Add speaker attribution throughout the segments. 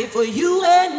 Speaker 1: made for you and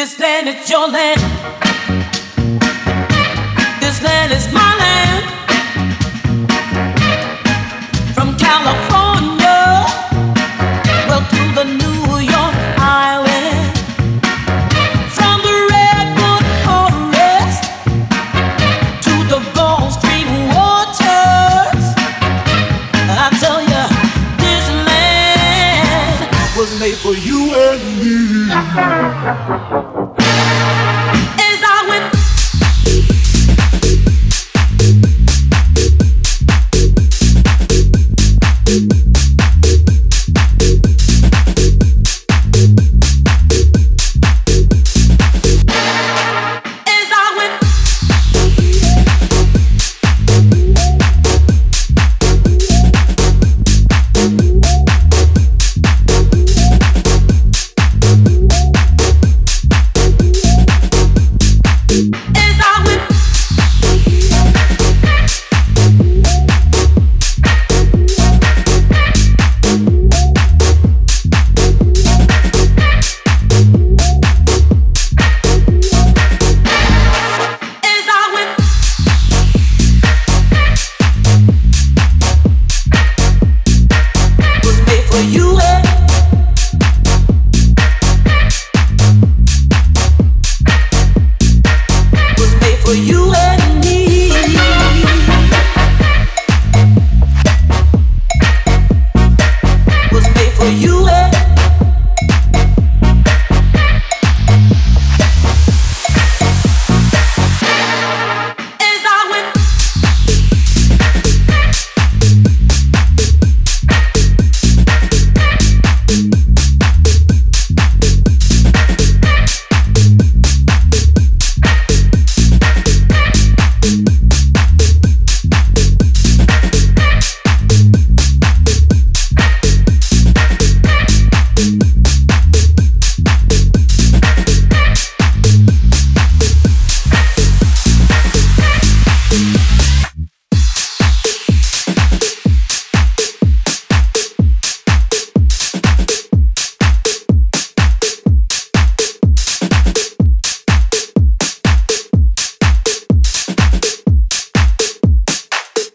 Speaker 1: This land is your land. This land is my land. For you